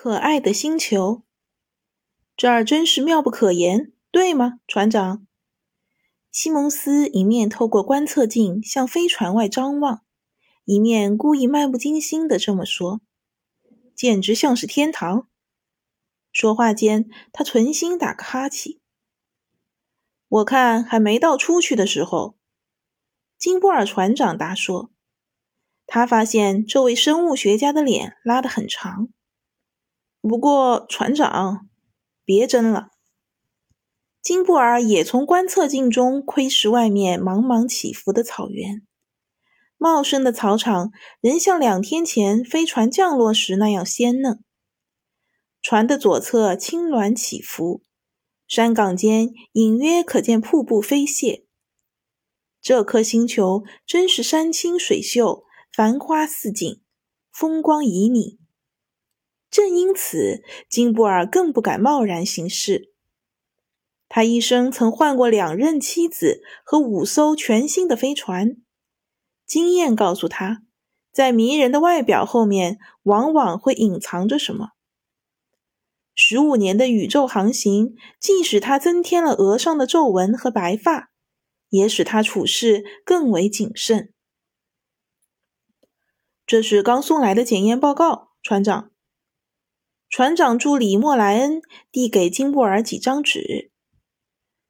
可爱的星球，这儿真是妙不可言，对吗，船长？西蒙斯一面透过观测镜向飞船外张望，一面故意漫不经心的这么说：“简直像是天堂。”说话间，他存心打个哈欠。我看还没到出去的时候。金布尔船长答说：“他发现这位生物学家的脸拉得很长。”不过，船长，别争了。金布尔也从观测镜中窥视外面茫茫起伏的草原，茂盛的草场仍像两天前飞船降落时那样鲜嫩。船的左侧青峦起伏，山岗间隐约可见瀑布飞泻。这颗星球真是山清水秀，繁花似锦，风光旖旎。正因此，金布尔更不敢贸然行事。他一生曾换过两任妻子和五艘全新的飞船，经验告诉他，在迷人的外表后面，往往会隐藏着什么。十五年的宇宙航行，既使他增添了额上的皱纹和白发，也使他处事更为谨慎。这是刚送来的检验报告，船长。船长助理莫莱恩递给金布尔几张纸，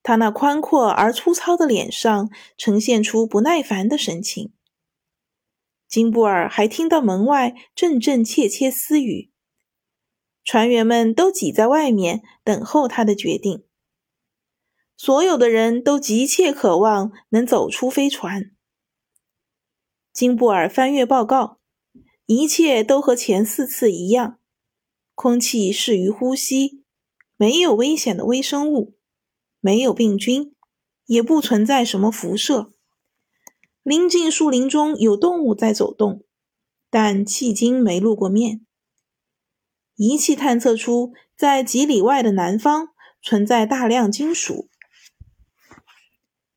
他那宽阔而粗糙的脸上呈现出不耐烦的神情。金布尔还听到门外阵阵窃窃私语，船员们都挤在外面等候他的决定。所有的人都急切渴望能走出飞船。金布尔翻阅报告，一切都和前四次一样。空气适于呼吸，没有危险的微生物，没有病菌，也不存在什么辐射。临近树林中有动物在走动，但迄今没露过面。仪器探测出，在几里外的南方存在大量金属，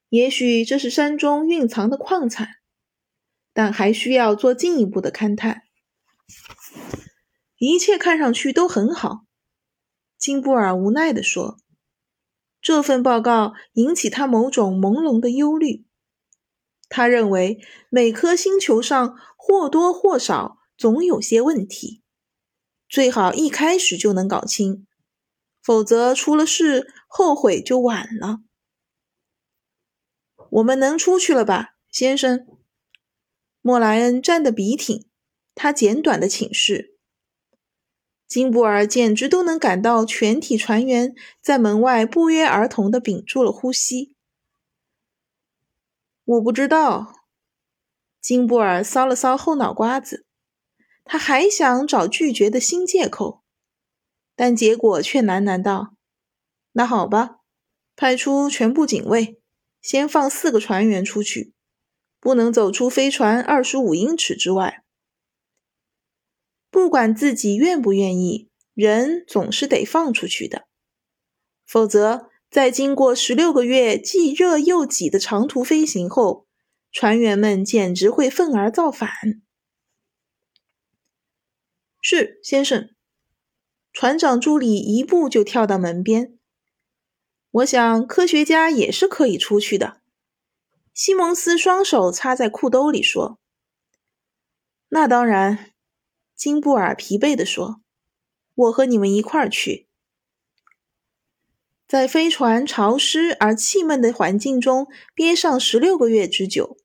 也许这是山中蕴藏的矿产，但还需要做进一步的勘探。一切看上去都很好，金布尔无奈地说：“这份报告引起他某种朦胧的忧虑。他认为每颗星球上或多或少总有些问题，最好一开始就能搞清，否则出了事后悔就晚了。”我们能出去了吧，先生？莫莱恩站得笔挺，他简短的请示。金布尔简直都能感到全体船员在门外不约而同地屏住了呼吸。我不知道。金布尔搔了搔后脑瓜子，他还想找拒绝的新借口，但结果却喃喃道：“那好吧，派出全部警卫，先放四个船员出去，不能走出飞船二十五英尺之外。”不管自己愿不愿意，人总是得放出去的，否则在经过十六个月既热又挤的长途飞行后，船员们简直会愤而造反。是，先生。船长助理一步就跳到门边。我想科学家也是可以出去的。西蒙斯双手插在裤兜里说：“那当然。”金布尔疲惫地说：“我和你们一块儿去。”在飞船潮湿而气闷的环境中憋上十六个月之久，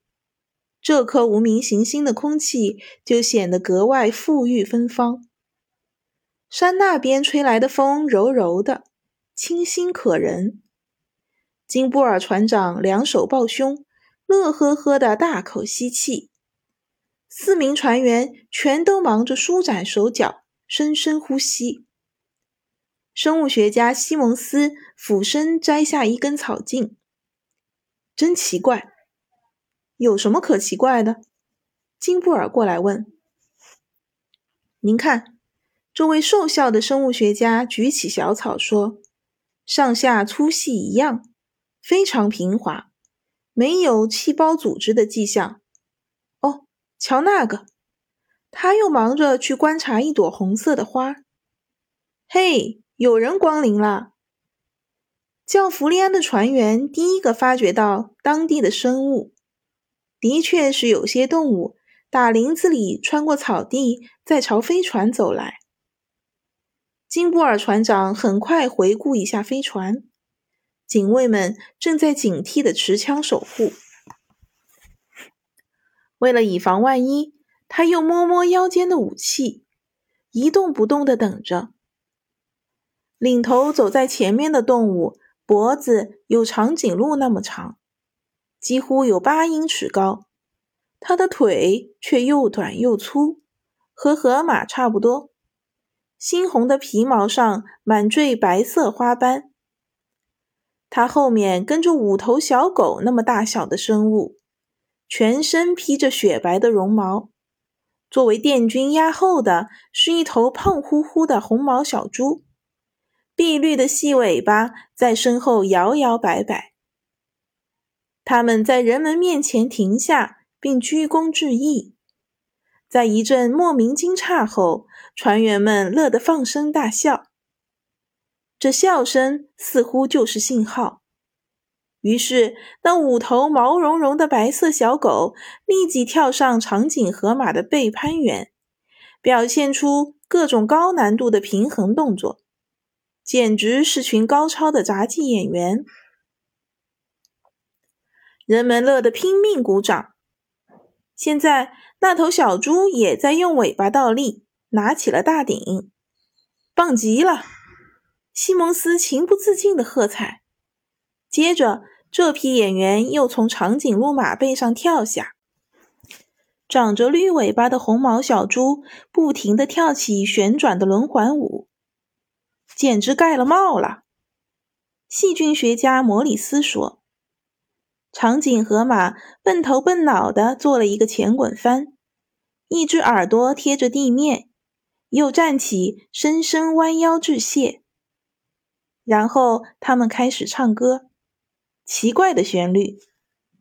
这颗无名行星的空气就显得格外馥郁芬芳。山那边吹来的风柔柔的，清新可人。金布尔船长两手抱胸，乐呵呵的大口吸气。四名船员全都忙着舒展手脚，深深呼吸。生物学家西蒙斯俯身摘下一根草茎，真奇怪。有什么可奇怪的？金布尔过来问。您看，这位瘦小的生物学家举起小草说：“上下粗细一样，非常平滑，没有细胞组织的迹象。”瞧那个，他又忙着去观察一朵红色的花。嘿，有人光临了！叫弗利安的船员第一个发觉到当地的生物，的确是有些动物打林子里穿过草地，再朝飞船走来。金布尔船长很快回顾一下飞船，警卫们正在警惕的持枪守护。为了以防万一，他又摸摸腰间的武器，一动不动的等着。领头走在前面的动物，脖子有长颈鹿那么长，几乎有八英尺高，它的腿却又短又粗，和河马差不多。猩红的皮毛上满缀白色花斑，它后面跟着五头小狗那么大小的生物，全身披着雪白的绒毛。作为殿军压后的是一头胖乎乎的红毛小猪，碧绿的细尾巴在身后摇摇摆摆。他们在人们面前停下，并鞠躬致意。在一阵莫名惊诧后，船员们乐得放声大笑。这笑声似乎就是信号。于是，那五头毛茸茸的白色小狗立即跳上长颈河马的背攀援，表现出各种高难度的平衡动作，简直是群高超的杂技演员。人们乐得拼命鼓掌。现在。那头小猪也在用尾巴倒立，拿起了大鼎，棒极了！西蒙斯情不自禁的喝彩。接着，这批演员又从长颈鹿马背上跳下，长着绿尾巴的红毛小猪不停地跳起旋转的轮环舞，简直盖了帽了。细菌学家摩里斯说。长颈河马笨头笨脑地做了一个前滚翻，一只耳朵贴着地面，又站起，深深弯腰致谢。然后他们开始唱歌，奇怪的旋律，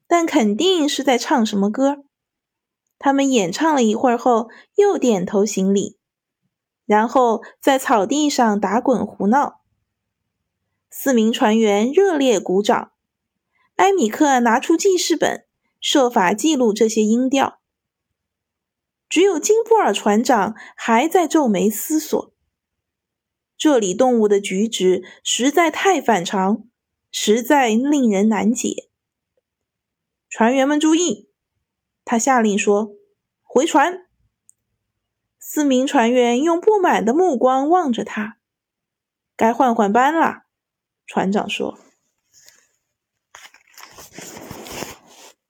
但肯定是在唱什么歌。他们演唱了一会儿后，又点头行礼，然后在草地上打滚胡闹。四名船员热烈鼓掌。埃米克拿出记事本，设法记录这些音调。只有金布尔船长还在皱眉思索。这里动物的举止实在太反常，实在令人难解。船员们注意，他下令说：“回船。”四名船员用不满的目光望着他。“该换换班了。”船长说。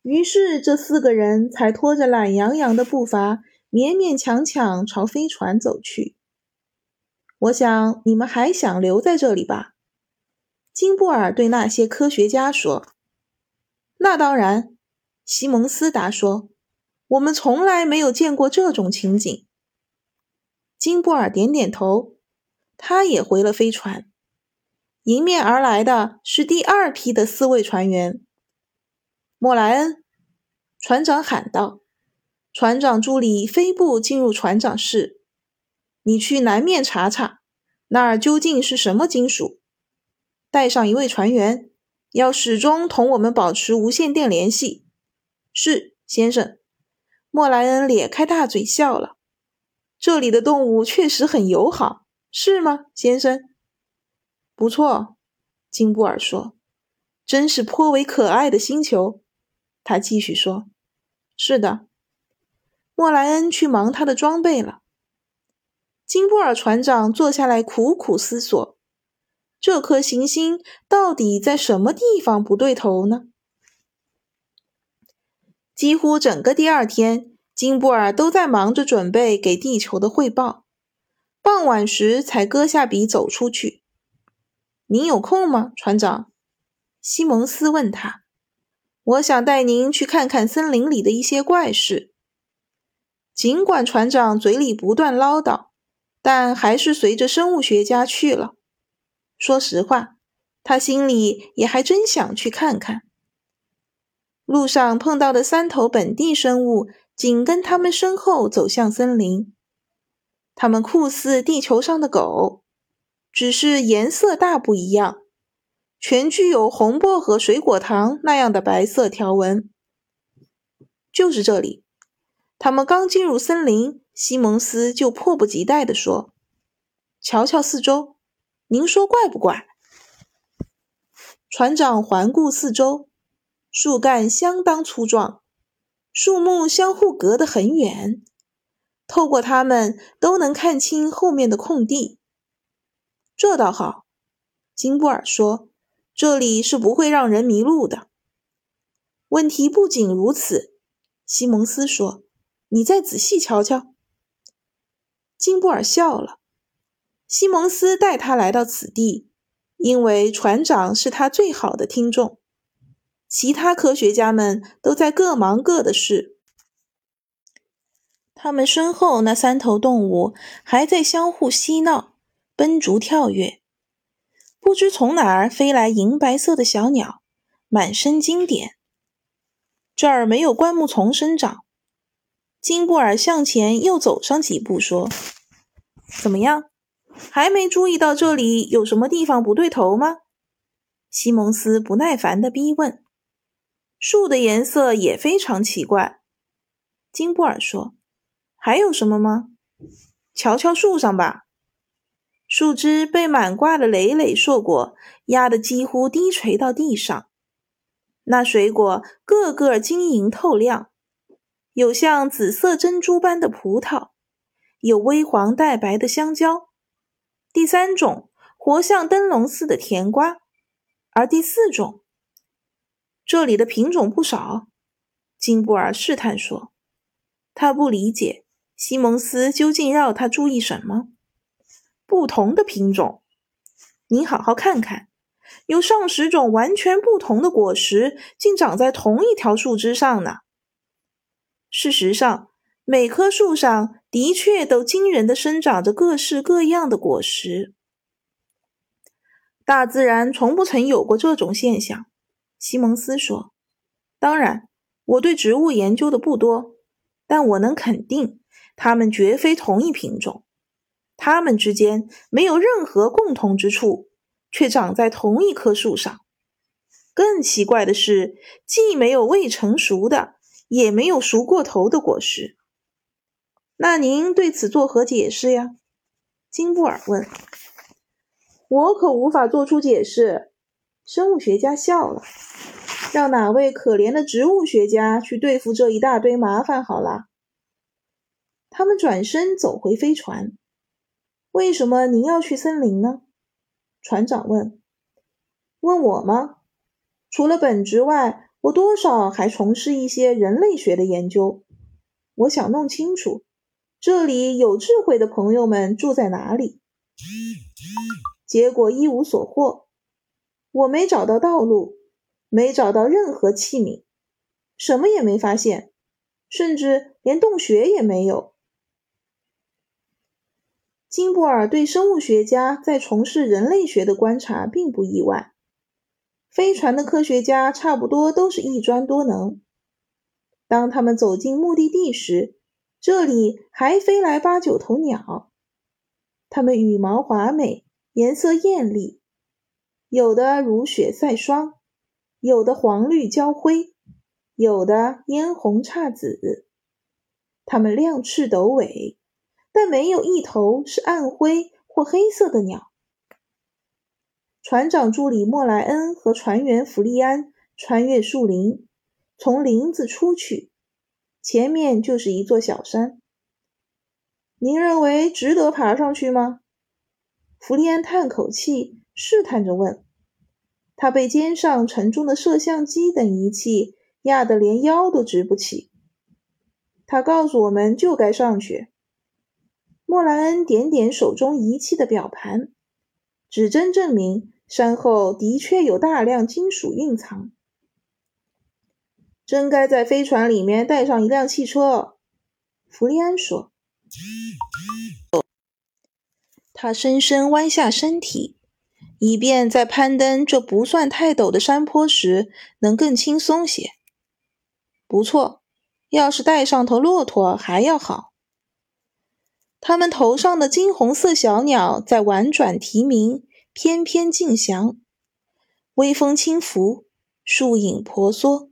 于是，这四个人才拖着懒洋洋的步伐，勉勉强强朝飞船走去。我想你们还想留在这里吧？金布尔对那些科学家说。“那当然。”西蒙斯答说，“我们从来没有见过这种情景。”金布尔点点头，他也回了飞船。迎面而来的是第二批的四位船员。莫莱恩，船长喊道：“船长助理飞步进入船长室，你去南面查查，那儿究竟是什么金属？带上一位船员，要始终同我们保持无线电联系。”“是，先生。”莫莱恩咧开大嘴笑了。“这里的动物确实很友好，是吗，先生？”“不错。”金布尔说，“真是颇为可爱的星球。”他继续说：“是的，莫莱恩去忙他的装备了。”金布尔船长坐下来苦苦思索：这颗行星到底在什么地方不对头呢？几乎整个第二天，金布尔都在忙着准备给地球的汇报。傍晚时才搁下笔走出去。“您有空吗，船长？”西蒙斯问他。我想带您去看看森林里的一些怪事。尽管船长嘴里不断唠叨，但还是随着生物学家去了。说实话，他心里也还真想去看看。路上碰到的三头本地生物紧跟他们身后走向森林，他们酷似地球上的狗，只是颜色大不一样，全具有红薄荷水果糖那样的白色条纹。就是这里。他们刚进入森林，西蒙斯就迫不及待地说：“瞧瞧四周，您说怪不怪？”船长环顾四周，树干相当粗壮，树木相互隔得很远，透过它们都能看清后面的空地。这倒好，金布尔说：“这里是不会让人迷路的。”问题不仅如此，西蒙斯说。你再仔细瞧瞧。金布尔笑了。西蒙斯带他来到此地，因为船长是他最好的听众。其他科学家们都在各忙各的事。他们身后那三头动物还在相互嬉闹、奔逐跳跃。不知从哪儿飞来银白色的小鸟，满身金点。这儿没有灌木丛生长。金布尔向前又走上几步，说：“怎么样，还没注意到这里有什么地方不对头吗？”西蒙斯不耐烦地逼问。“树的颜色也非常奇怪。”金布尔说。“还有什么吗？瞧瞧树上吧，树枝被满挂的累累硕果压得几乎低垂到地上，那水果个个晶莹透亮。”有像紫色珍珠般的葡萄，有微黄带白的香蕉，第三种活像灯笼似的甜瓜，而第四种，这里的品种不少。金布尔试探说：“他不理解西蒙斯究竟要他注意什么。不同的品种，你好好看看，有上十种完全不同的果实，竟长在同一条树枝上呢。”事实上，每棵树上的确都惊人的生长着各式各样的果实。大自然从不曾有过这种现象，西蒙斯说。当然，我对植物研究的不多，但我能肯定，它们绝非同一品种。它们之间没有任何共同之处，却长在同一棵树上。更奇怪的是，既没有未成熟的。也没有熟过头的果实。那您对此作何解释呀？金布尔问。我可无法做出解释。生物学家笑了。让哪位可怜的植物学家去对付这一大堆麻烦好了。他们转身走回飞船。为什么您要去森林呢？船长问。问我吗？除了本职外。我多少还从事一些人类学的研究，我想弄清楚这里有智慧的朋友们住在哪里。结果一无所获，我没找到道路，没找到任何器皿，什么也没发现，甚至连洞穴也没有。金布尔对生物学家在从事人类学的观察并不意外。飞船的科学家差不多都是一专多能。当他们走进目的地时，这里还飞来八九头鸟，它们羽毛华美，颜色艳丽，有的如雪赛霜，有的黄绿交辉，有的嫣红姹紫。它们亮翅抖尾，但没有一头是暗灰或黑色的鸟。船长助理莫莱恩和船员弗利安穿越树林，从林子出去，前面就是一座小山。您认为值得爬上去吗？弗利安叹口气，试探着问。他被肩上沉重的摄像机等仪器压得连腰都直不起。他告诉我们就该上去。莫莱恩点点手中仪器的表盘，指针证明。山后的确有大量金属蕴藏，真该在飞船里面带上一辆汽车。”弗利安说。他深深弯下身体，以便在攀登这不算太陡的山坡时能更轻松些。不错，要是带上头骆驼还要好。他们头上的金红色小鸟在婉转啼鸣，翩翩竞翔。微风轻拂，树影婆娑，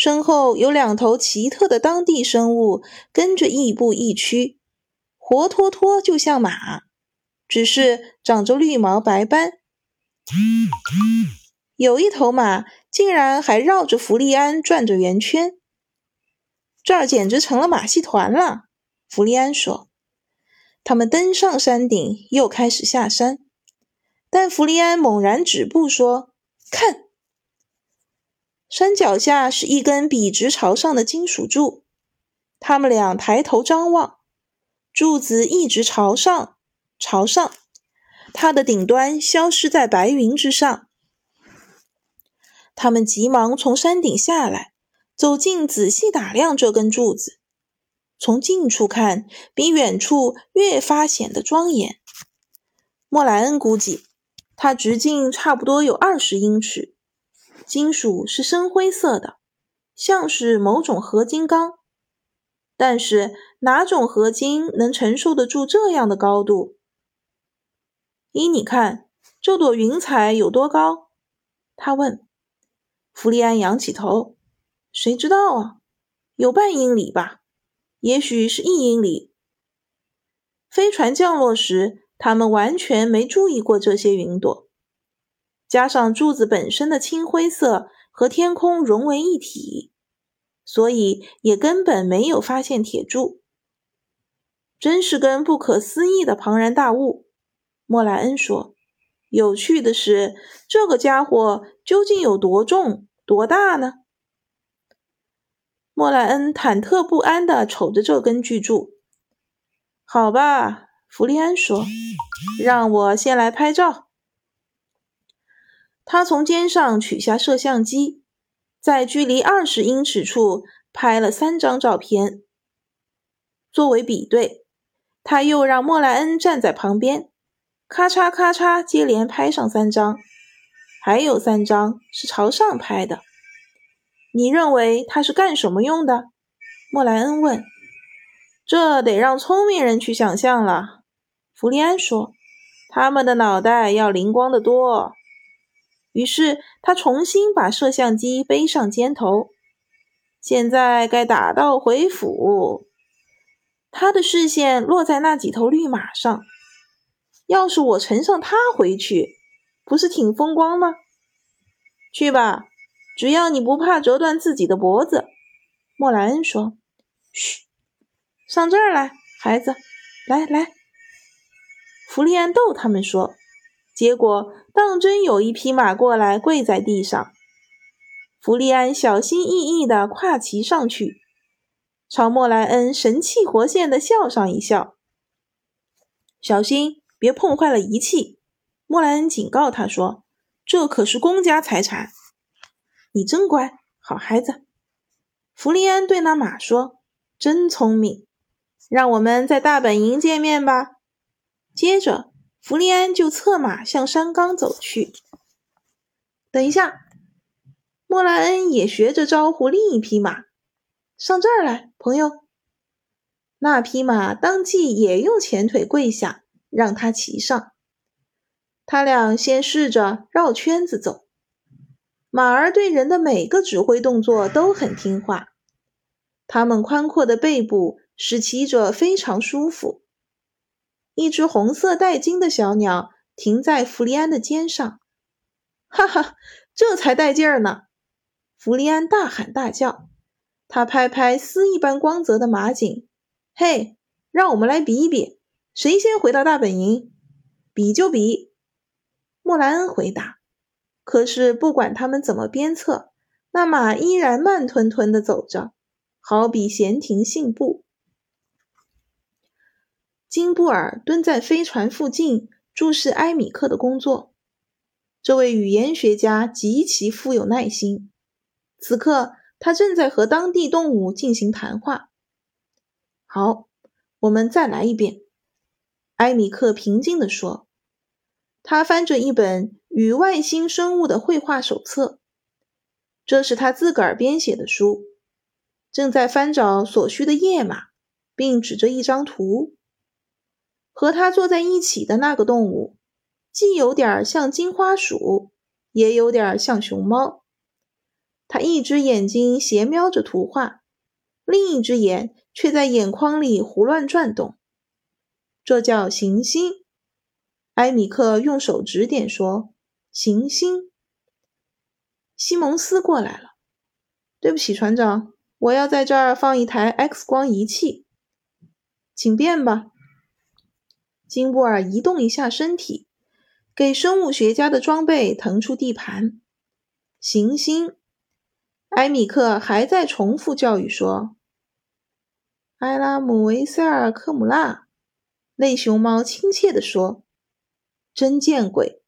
身后有两头奇特的当地生物跟着亦步亦趋，活脱脱就像马，只是长着绿毛白斑。有一头马竟然还绕着弗利安转着圆圈，这儿简直成了马戏团了。弗利安说：“他们登上山顶，又开始下山，但弗利安猛然止步，说。”看，山脚下是一根笔直朝上的金属柱。他们俩抬头张望，柱子一直朝上，朝上，它的顶端消失在白云之上。他们急忙从山顶下来，走近仔细打量这根柱子。从近处看，比远处越发显得庄严。莫莱恩估计。它直径差不多有二十英尺，金属是深灰色的，像是某种合金钢。但是哪种合金能承受得住这样的高度？依你看，这朵云彩有多高？他问。弗利安仰起头，谁知道啊？有半英里吧，也许是一英里。飞船降落时。他们完全没注意过这些云朵，加上柱子本身的青灰色和天空融为一体，所以也根本没有发现铁柱。真是根不可思议的庞然大物，莫莱恩说。有趣的是，这个家伙究竟有多重、多大呢？莫莱恩忐忑不安地瞅着这根巨柱。好吧。弗利安说：“让我先来拍照。”他从肩上取下摄像机，在距离二十英尺处拍了三张照片。作为比对，他又让莫莱恩站在旁边，咔嚓咔嚓接连拍上三张，还有三张是朝上拍的。你认为他是干什么用的？莫莱恩问。这得让聪明人去想象了。弗利安说：“他们的脑袋要灵光的多。”于是他重新把摄像机背上肩头。现在该打道回府。他的视线落在那几头绿马上。要是我乘上它回去，不是挺风光吗？去吧，只要你不怕折断自己的脖子。”莫莱恩说。“嘘，上这儿来，孩子，来来。”弗利安逗他们说，结果当真有一匹马过来，跪在地上。弗利安小心翼翼地跨骑上去，朝莫莱恩神气活现地笑上一笑。小心，别碰坏了仪器！莫莱恩警告他说：“这可是公家财产。”你真乖，好孩子。弗利安对那马说：“真聪明，让我们在大本营见面吧。”接着，弗利安就策马向山岗走去。等一下，莫莱恩也学着招呼另一匹马：“上这儿来，朋友。”那匹马当即也用前腿跪下，让他骑上。他俩先试着绕圈子走。马儿对人的每个指挥动作都很听话。它们宽阔的背部使骑者非常舒服。一只红色带金的小鸟停在弗利安的肩上，哈哈，这才带劲儿呢！弗利安大喊大叫，他拍拍丝一般光泽的马颈，嘿，让我们来比一比，谁先回到大本营？比就比！莫莱恩回答。可是不管他们怎么鞭策，那马依然慢吞吞地走着，好比闲庭信步。金布尔蹲在飞船附近注视埃米克的工作。这位语言学家极其富有耐心。此刻，他正在和当地动物进行谈话。好，我们再来一遍。埃米克平静地说。他翻着一本与外星生物的绘画手册，这是他自个儿编写的书。正在翻找所需的页码，并指着一张图。和他坐在一起的那个动物，既有点像金花鼠，也有点像熊猫。它一只眼睛斜瞄着图画，另一只眼却在眼眶里胡乱转动。这叫行星。埃米克用手指点说：“行星。”西蒙斯过来了。对不起，船长，我要在这儿放一台 X 光仪器，请便吧。金布尔移动一下身体，给生物学家的装备腾出地盘。行星，埃米克还在重复教育说：“埃拉姆维塞尔科姆拉。”类熊猫亲切地说：“真见鬼，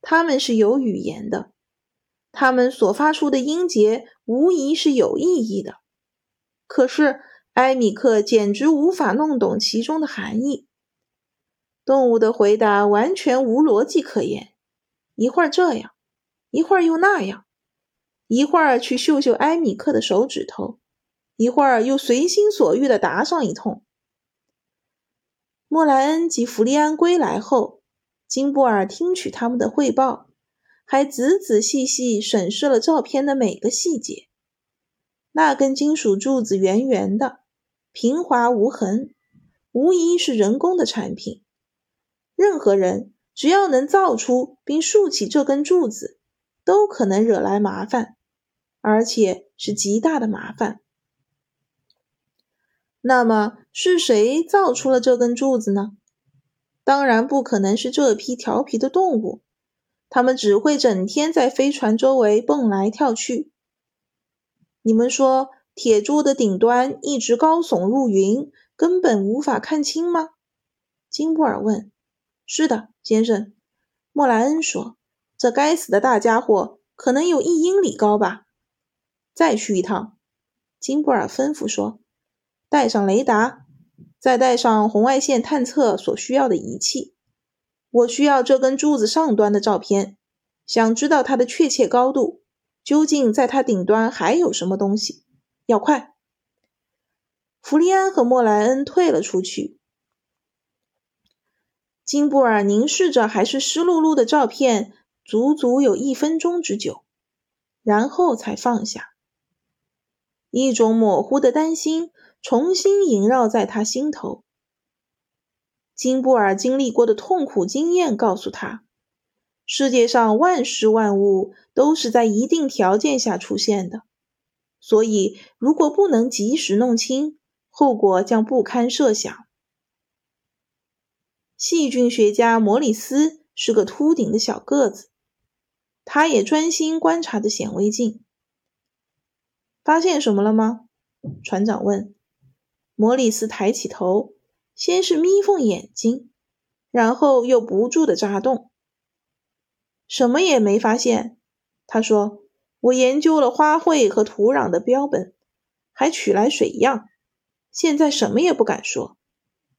他们是有语言的，他们所发出的音节无疑是有意义的。可是埃米克简直无法弄懂其中的含义。”动物的回答完全无逻辑可言，一会儿这样，一会儿又那样，一会儿去嗅嗅埃米克的手指头，一会儿又随心所欲地答上一通。莫莱恩及弗利安归来后，金布尔听取他们的汇报，还仔仔细细审视了照片的每个细节。那根金属柱子圆圆的，平滑无痕，无疑是人工的产品。任何人只要能造出并竖起这根柱子，都可能惹来麻烦，而且是极大的麻烦。那么是谁造出了这根柱子呢？当然不可能是这批调皮的动物，它们只会整天在飞船周围蹦来跳去。你们说，铁柱的顶端一直高耸入云，根本无法看清吗？金布尔问。是的，先生，莫莱恩说：“这该死的大家伙可能有一英里高吧。”再去一趟，金布尔吩咐说：“带上雷达，再带上红外线探测所需要的仪器。我需要这根柱子上端的照片，想知道它的确切高度，究竟在它顶端还有什么东西。要快！”弗利安和莫莱恩退了出去。金布尔凝视着还是湿漉漉的照片，足足有一分钟之久，然后才放下。一种模糊的担心重新萦绕在他心头。金布尔经历过的痛苦经验告诉他，世界上万事万物都是在一定条件下出现的，所以如果不能及时弄清，后果将不堪设想。细菌学家摩里斯是个秃顶的小个子，他也专心观察着显微镜。发现什么了吗？船长问。摩里斯抬起头，先是眯缝眼睛，然后又不住的眨动。什么也没发现，他说：“我研究了花卉和土壤的标本，还取来水样，现在什么也不敢说。”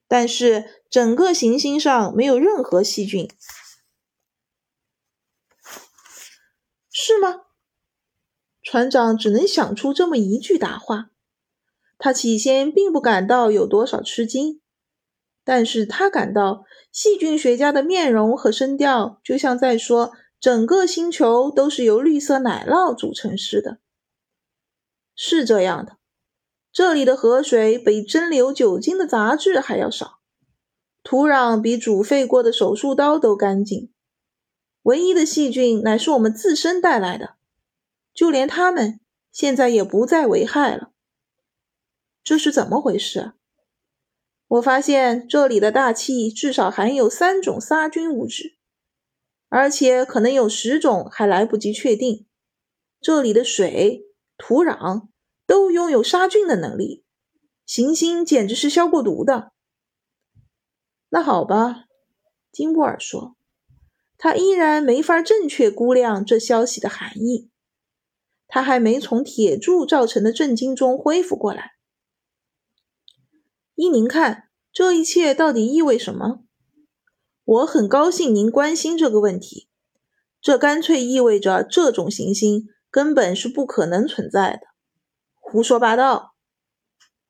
但是整个行星上没有任何细菌，是吗？船长只能想出这么一句答话。他起先并不感到有多少吃惊，但是他感到细菌学家的面容和声调就像在说整个星球都是由绿色奶酪组成似的。是这样的。这里的河水比蒸馏酒精的杂质还要少，土壤比煮沸过的手术刀都干净。唯一的细菌乃是我们自身带来的，就连它们现在也不再危害了。这是怎么回事？我发现这里的大气至少含有三种杀菌物质，而且可能有十种还来不及确定。这里的水、土壤。都拥有杀菌的能力，行星简直是消过毒的。那好吧，金布尔说，他依然没法正确估量这消息的含义。他还没从铁柱造成的震惊中恢复过来。依您看，这一切到底意味什么？我很高兴您关心这个问题。这干脆意味着这种行星根本是不可能存在的。胡说八道！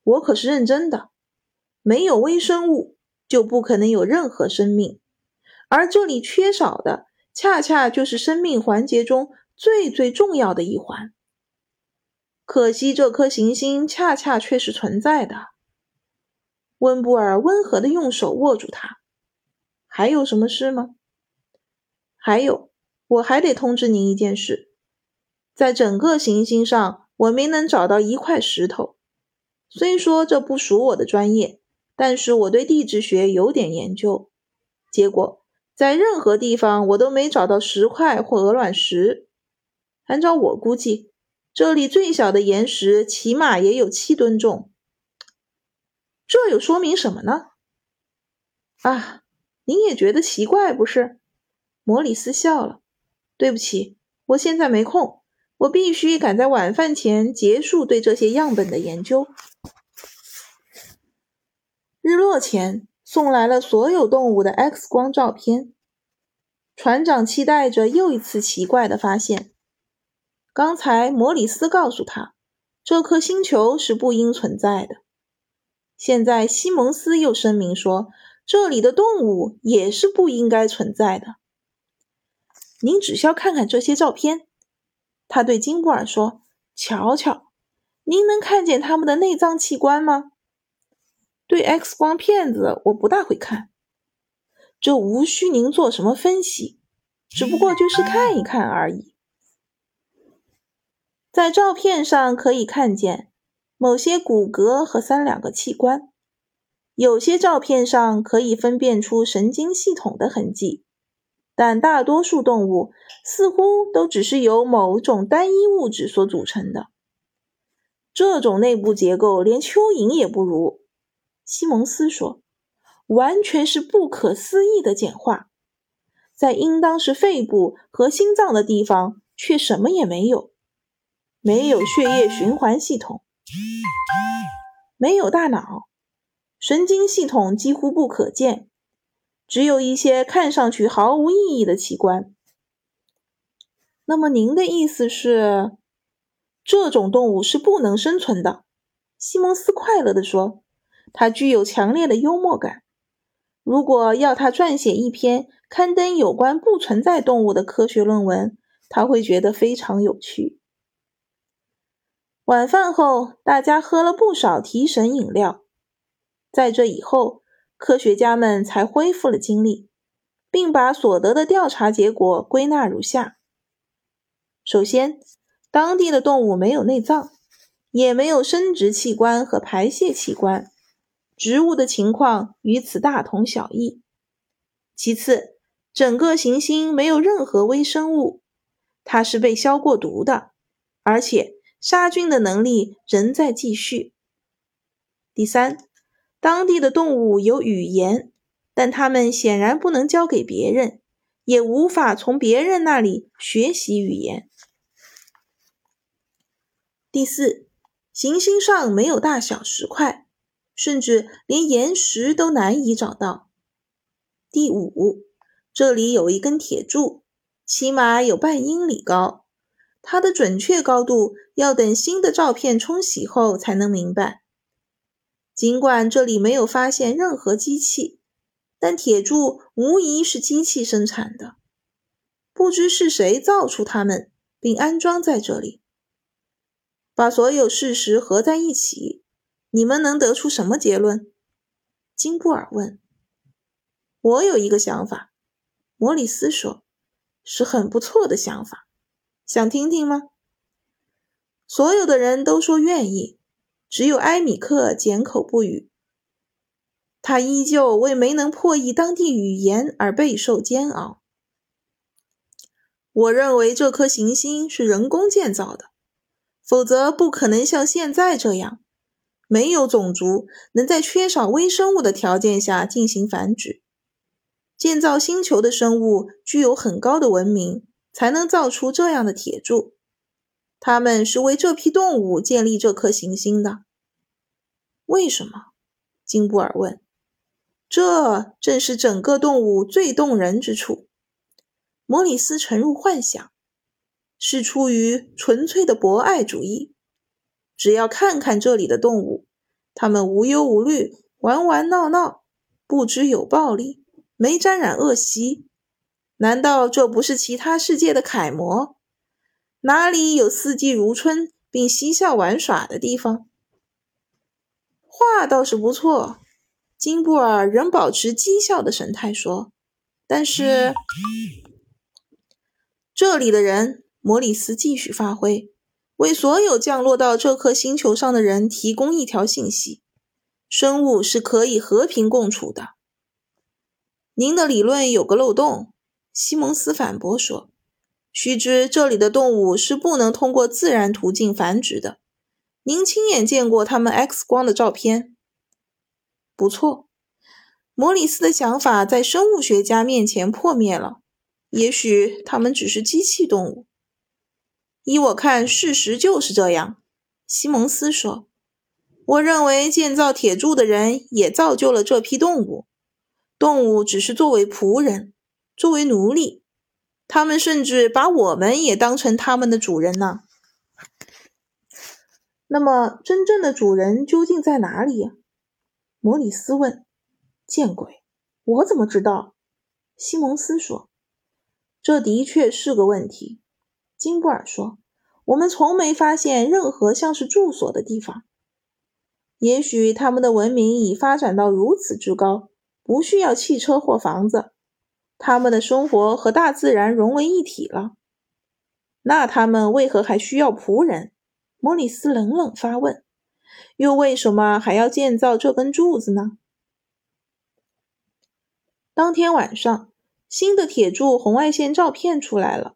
我可是认真的，没有微生物，就不可能有任何生命，而这里缺少的，恰恰就是生命环节中最最重要的一环。可惜这颗行星恰恰却是存在的。温布尔温和地用手握住它。还有什么事吗？还有，我还得通知您一件事，在整个行星上，我没能找到一块石头。虽说这不属我的专业，但是我对地质学有点研究。结果，在任何地方我都没找到石块或鹅卵石。按照我估计，这里最小的岩石起码也有七吨重。这又说明什么呢？啊，您也觉得奇怪不是？莫里斯笑了。对不起，我现在没空，我必须赶在晚饭前结束对这些样本的研究。日落前送来了所有动物的 X 光照片。船长期待着又一次奇怪的发现。刚才摩里斯告诉他，这颗星球是不应存在的。现在西蒙斯又声明说，这里的动物也是不应该存在的。您只需要看看这些照片，他对金布尔说：“瞧瞧，您能看见他们的内脏器官吗？”对 X 光片子我不大会看，这无需您做什么分析，只不过就是看一看而已。在照片上可以看见某些骨骼和三两个器官，有些照片上可以分辨出神经系统的痕迹，但大多数动物似乎都只是由某种单一物质所组成的。这种内部结构连蚯蚓也不如。西蒙斯说：“完全是不可思议的简化，在应当是肺部和心脏的地方，却什么也没有。没有血液循环系统，没有大脑，神经系统几乎不可见，只有一些看上去毫无意义的器官。那么您的意思是，这种动物是不能生存的？”西蒙斯快乐地说。他具有强烈的幽默感。如果要他撰写一篇刊登有关不存在动物的科学论文，他会觉得非常有趣。晚饭后，大家喝了不少提神饮料。在这以后，科学家们才恢复了精力，并把所得的调查结果归纳如下：首先，当地的动物没有内脏，也没有生殖器官和排泄器官。植物的情况与此大同小异。其次，整个行星没有任何微生物，它是被消过毒的，而且杀菌的能力仍在继续。第三，当地的动物有语言，但它们显然不能教给别人，也无法从别人那里学习语言。第四，行星上没有大小石块。甚至连岩石都难以找到。第五，这里有一根铁柱，起码有半英里高，它的准确高度要等新的照片冲洗后才能明白。尽管这里没有发现任何机器，但铁柱无疑是机器生产的。不知是谁造出它们，并安装在这里。把所有事实合在一起。你们能得出什么结论？金布尔问。我有一个想法，莫里斯说，是很不错的想法，想听听吗？所有的人都说愿意，只有埃米克缄口不语。他依旧为没能破译当地语言而备受煎熬。我认为这颗行星是人工建造的，否则不可能像现在这样。没有种族能在缺少微生物的条件下进行繁殖。建造星球的生物具有很高的文明，才能造出这样的铁柱。他们是为这批动物建立这颗行星的。为什么？金布尔问。这正是整个动物最动人之处。莫里斯沉入幻想，是出于纯粹的博爱主义。只要看看这里的动物，它们无忧无虑，玩玩闹闹，不知有暴力，没沾染恶习。难道这不是其他世界的楷模？哪里有四季如春并嬉笑玩耍的地方？话倒是不错，金布尔仍保持讥笑的神态说：“但是这里的人，摩里斯继续发挥，为所有降落到这颗星球上的人提供一条信息：生物是可以和平共处的。您的理论有个漏洞。”西蒙斯反驳说。须知，这里的动物是不能通过自然途径繁殖的。您亲眼见过他们 X 光的照片？不错，莫里斯的想法在生物学家面前破灭了。也许它们只是机器动物。依我看，事实就是这样。西蒙斯说：“我认为建造铁柱的人也造就了这批动物。动物只是作为仆人，作为奴隶。”他们甚至把我们也当成他们的主人呢。那么，真正的主人究竟在哪里呀？摩里斯问。见鬼！我怎么知道？西蒙斯说。这的确是个问题。金布尔说。我们从没发现任何像是住所的地方。也许他们的文明已发展到如此之高，不需要汽车或房子。他们的生活和大自然融为一体了，那他们为何还需要仆人？莫里斯冷冷发问。又为什么还要建造这根柱子呢？当天晚上，新的铁柱红外线照片出来了，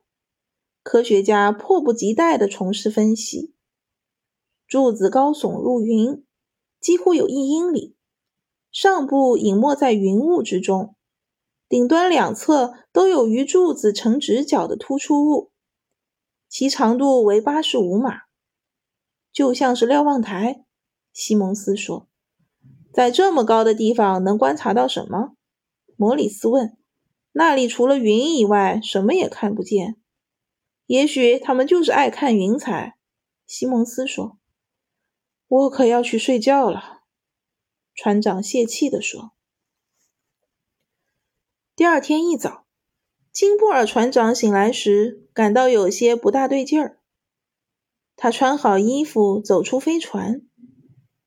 科学家迫不及待地从事分析。柱子高耸入云，几乎有一英里，上部隐没在云雾之中。顶端两侧都有与柱子成直角的突出物，其长度为八十五码，就像是瞭望台。西蒙斯说：“在这么高的地方能观察到什么？”摩里斯问。“那里除了云以外，什么也看不见。也许他们就是爱看云彩。”西蒙斯说。“我可要去睡觉了。”船长泄气地说。第二天一早，金布尔船长醒来时感到有些不大对劲儿。他穿好衣服走出飞船，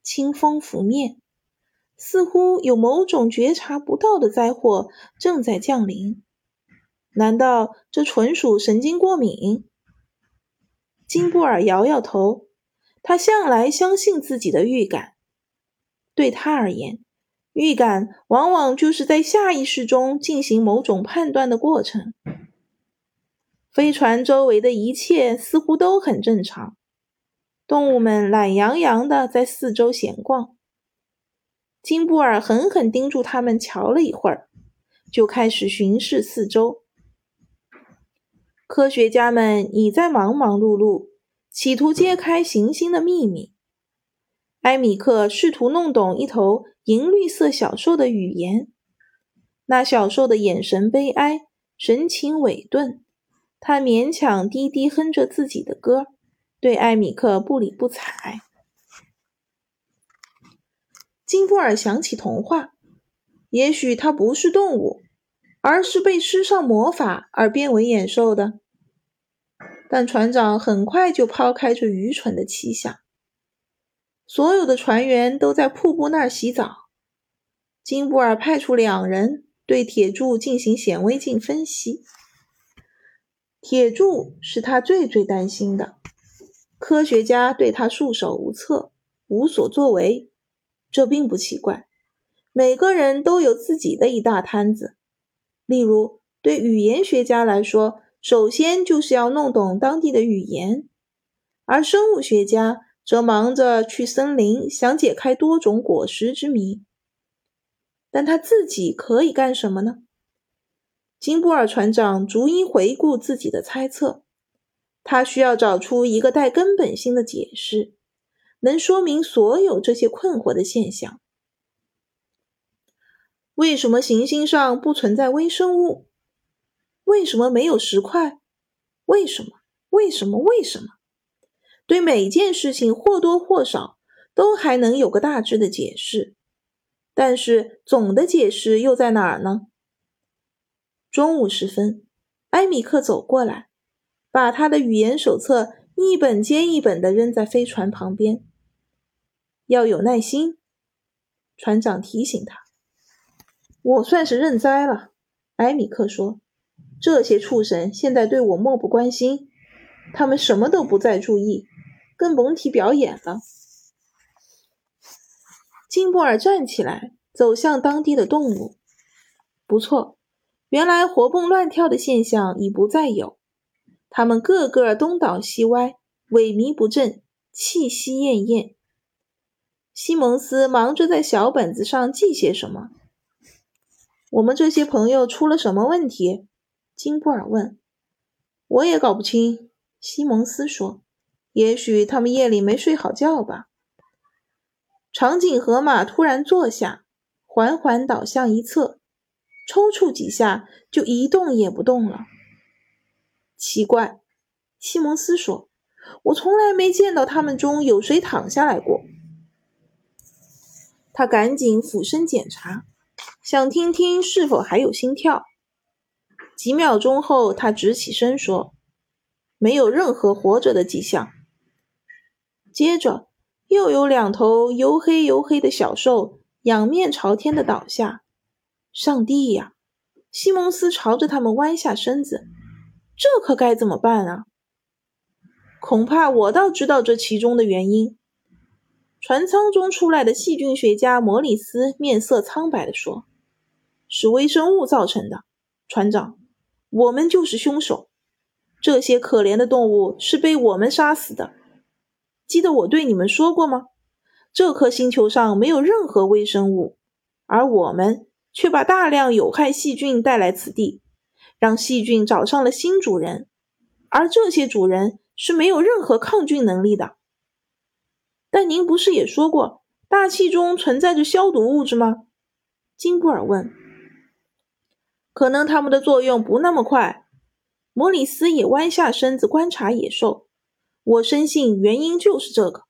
清风拂面，似乎有某种觉察不到的灾祸正在降临。难道这纯属神经过敏？金布尔摇摇头，他向来相信自己的预感。对他而言，预感往往就是在下意识中进行某种判断的过程。飞船周围的一切似乎都很正常，动物们懒洋洋地在四周闲逛。金布尔狠狠盯住他们瞧了一会儿，就开始巡视四周。科学家们已在忙忙碌碌，企图揭开行星的秘密。埃米克试图弄懂一头银绿色小兽的语言，那小兽的眼神悲哀，神情委顿。他勉强低低哼着自己的歌，对埃米克不理不睬。金布尔想起童话，也许它不是动物，而是被施上魔法而变为野兽的。但船长很快就抛开这愚蠢的奇想。所有的船员都在瀑布那儿洗澡。金布尔派出两人对铁柱进行显微镜分析。铁柱是他最最担心的。科学家对他束手无策，无所作为。这并不奇怪。每个人都有自己的一大摊子。例如，对语言学家来说，首先就是要弄懂当地的语言，而生物学家。则忙着去森林，想解开多种果实之谜。但他自己可以干什么呢？金布尔船长逐一回顾自己的猜测。他需要找出一个带根本性的解释，能说明所有这些困惑的现象。为什么行星上不存在微生物？为什么没有石块？为什么？为什么？为什么？对每件事情或多或少都还能有个大致的解释，但是总的解释又在哪儿呢？中午时分，埃米克走过来，把他的语言手册一本接一本地扔在飞船旁边。要有耐心，船长提醒他。我算是认栽了，埃米克说。这些畜生现在对我漠不关心，他们什么都不再注意，更甭提表演了。金布尔站起来，走向当地的动物。不错，原来活蹦乱跳的现象已不再有。他们个个东倒西歪，萎靡不振，气息奄奄。西蒙斯忙着在小本子上记些什么。我们这些朋友出了什么问题？金布尔问。我也搞不清。西蒙斯说：“也许他们夜里没睡好觉吧。”长颈河马突然坐下，缓缓倒向一侧，抽搐几下就一动也不动了。奇怪，西蒙斯说：“我从来没见到他们中有谁躺下来过。”他赶紧俯身检查，想听听是否还有心跳。几秒钟后，他直起身说：“没有任何活着的迹象。”接着。又有两头黝黑黝黑的小兽仰面朝天的倒下。上帝呀！西蒙斯朝着他们弯下身子，这可该怎么办啊？恐怕我倒知道这其中的原因。船舱中出来的细菌学家摩里斯面色苍白地说：“是微生物造成的，船长，我们就是凶手。这些可怜的动物是被我们杀死的。”记得我对你们说过吗？这颗星球上没有任何微生物，而我们却把大量有害细菌带来此地，让细菌找上了新主人，而这些主人是没有任何抗菌能力的。但您不是也说过，大气中存在着消毒物质吗？金布尔问。可能它们的作用不那么快。摩里斯也弯下身子观察野兽。我深信原因就是这个。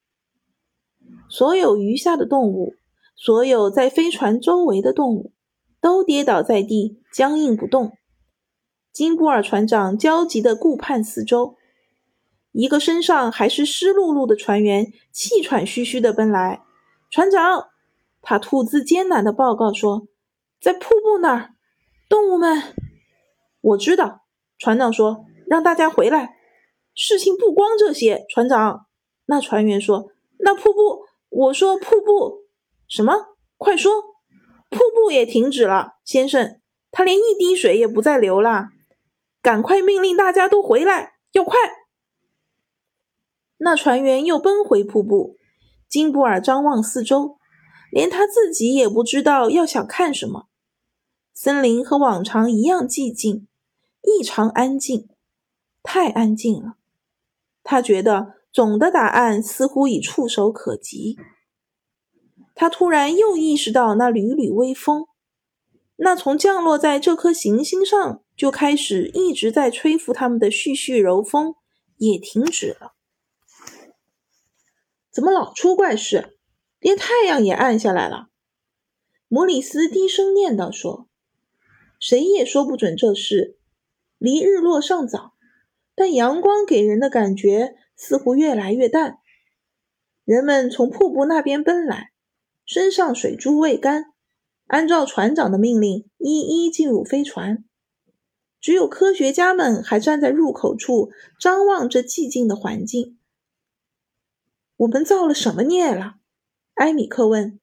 所有余下的动物，所有在飞船周围的动物，都跌倒在地，僵硬不动。金布尔船长焦急地顾盼四周。一个身上还是湿漉漉的船员气喘吁吁地奔来。船长，他吐字艰难地报告说：“在瀑布那儿，动物们。”我知道，船长说：“让大家回来。”事情不光这些，船长。那船员说：“那瀑布，我说瀑布什么？快说，瀑布也停止了，先生，它连一滴水也不再流了。赶快命令大家都回来，要快。”那船员又奔回瀑布。金布尔张望四周，连他自己也不知道要想看什么。森林和往常一样寂静，异常安静，太安静了。他觉得总的答案似乎已触手可及。他突然又意识到那缕缕微风，那从降落在这颗行星上就开始一直在吹拂他们的絮絮柔风也停止了。怎么老出怪事？连太阳也暗下来了。摩里斯低声念叨说：“谁也说不准这事。离日落尚早。”但阳光给人的感觉似乎越来越淡。人们从瀑布那边奔来，身上水珠未干，按照船长的命令，一一进入飞船。只有科学家们还站在入口处，张望着寂静的环境。我们造了什么孽了？埃米克问。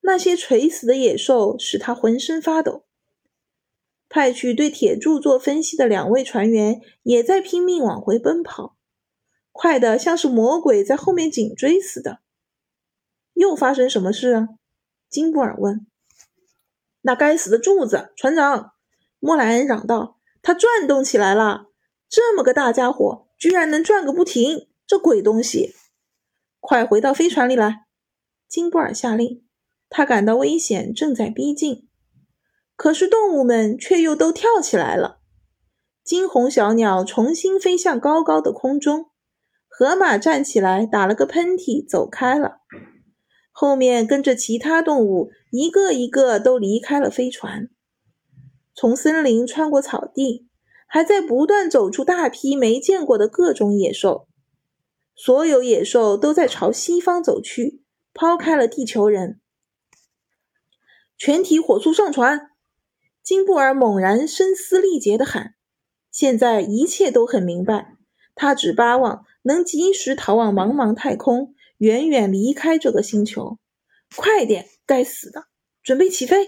那些垂死的野兽使他浑身发抖。派去对铁柱做分析的两位船员也在拼命往回奔跑，快得像是魔鬼在后面紧追似的。又发生什么事啊？金布尔问。那该死的柱子，船长！莫莱恩嚷道：“它转动起来了！这么个大家伙，居然能转个不停！这鬼东西！快回到飞船里来！”金布尔下令。他感到危险正在逼近。可是动物们却又都跳起来了。金红小鸟重新飞向高高的空中，河马站起来打了个喷嚏，走开了。后面跟着其他动物，一个一个都离开了飞船。从森林穿过草地，还在不断走出大批没见过的各种野兽。所有野兽都在朝西方走去，抛开了地球人。全体火速上船！金布尔猛然声嘶力竭地喊：“现在一切都很明白，他只巴望能及时逃往茫茫太空，远远离开这个星球。快点，该死的，准备起飞！”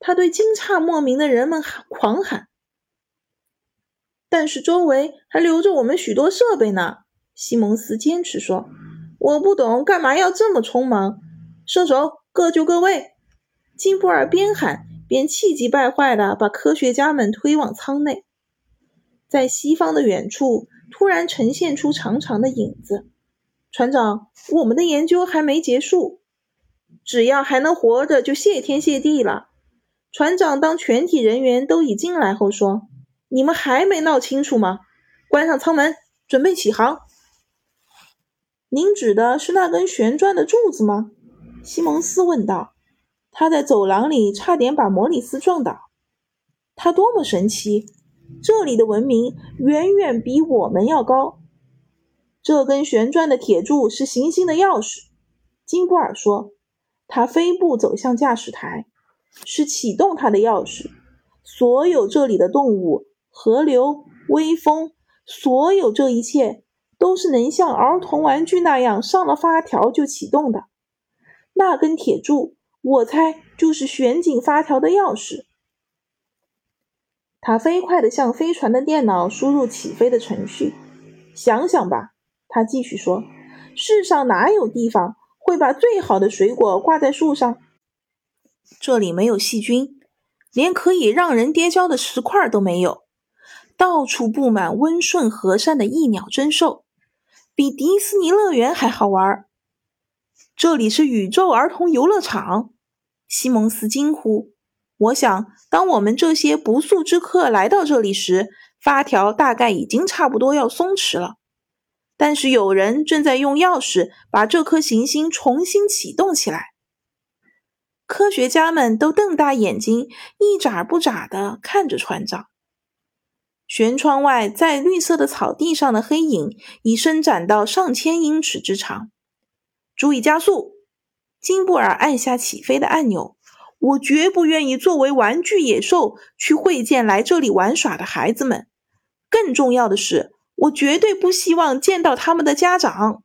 他对惊诧莫名的人们喊狂喊。但是周围还留着我们许多设备呢。西蒙斯坚持说：“我不懂，干嘛要这么匆忙？射手，各就各位！”金布尔边喊便气急败坏地把科学家们推往舱内。在西方的远处，突然呈现出长长的影子。船长，我们的研究还没结束，只要还能活着，就谢天谢地了。船长当全体人员都已进来后说：“你们还没闹清楚吗？关上舱门，准备起航。”您指的是那根旋转的柱子吗？西蒙斯问道。他在走廊里差点把摩里斯撞倒。他多么神奇！这里的文明远远比我们要高。这根旋转的铁柱是行星的钥匙，金布尔说。他飞步走向驾驶台，是启动它的钥匙。所有这里的动物、河流、微风，所有这一切都是能像儿童玩具那样上了发条就启动的。那根铁柱。我猜就是旋紧发条的钥匙。他飞快地向飞船的电脑输入起飞的程序。想想吧，他继续说：“世上哪有地方会把最好的水果挂在树上？这里没有细菌，连可以让人跌跤的石块都没有。到处布满温顺和善的翼鸟珍兽，比迪士尼乐园还好玩。这里是宇宙儿童游乐场。”西蒙斯惊呼：“我想，当我们这些不速之客来到这里时，发条大概已经差不多要松弛了。但是有人正在用钥匙把这颗行星重新启动起来。”科学家们都瞪大眼睛，一眨不眨地看着船长。舷窗外，在绿色的草地上的黑影已伸展到上千英尺之长。注意加速！金布尔按下起飞的按钮。我绝不愿意作为玩具野兽去会见来这里玩耍的孩子们。更重要的是，我绝对不希望见到他们的家长。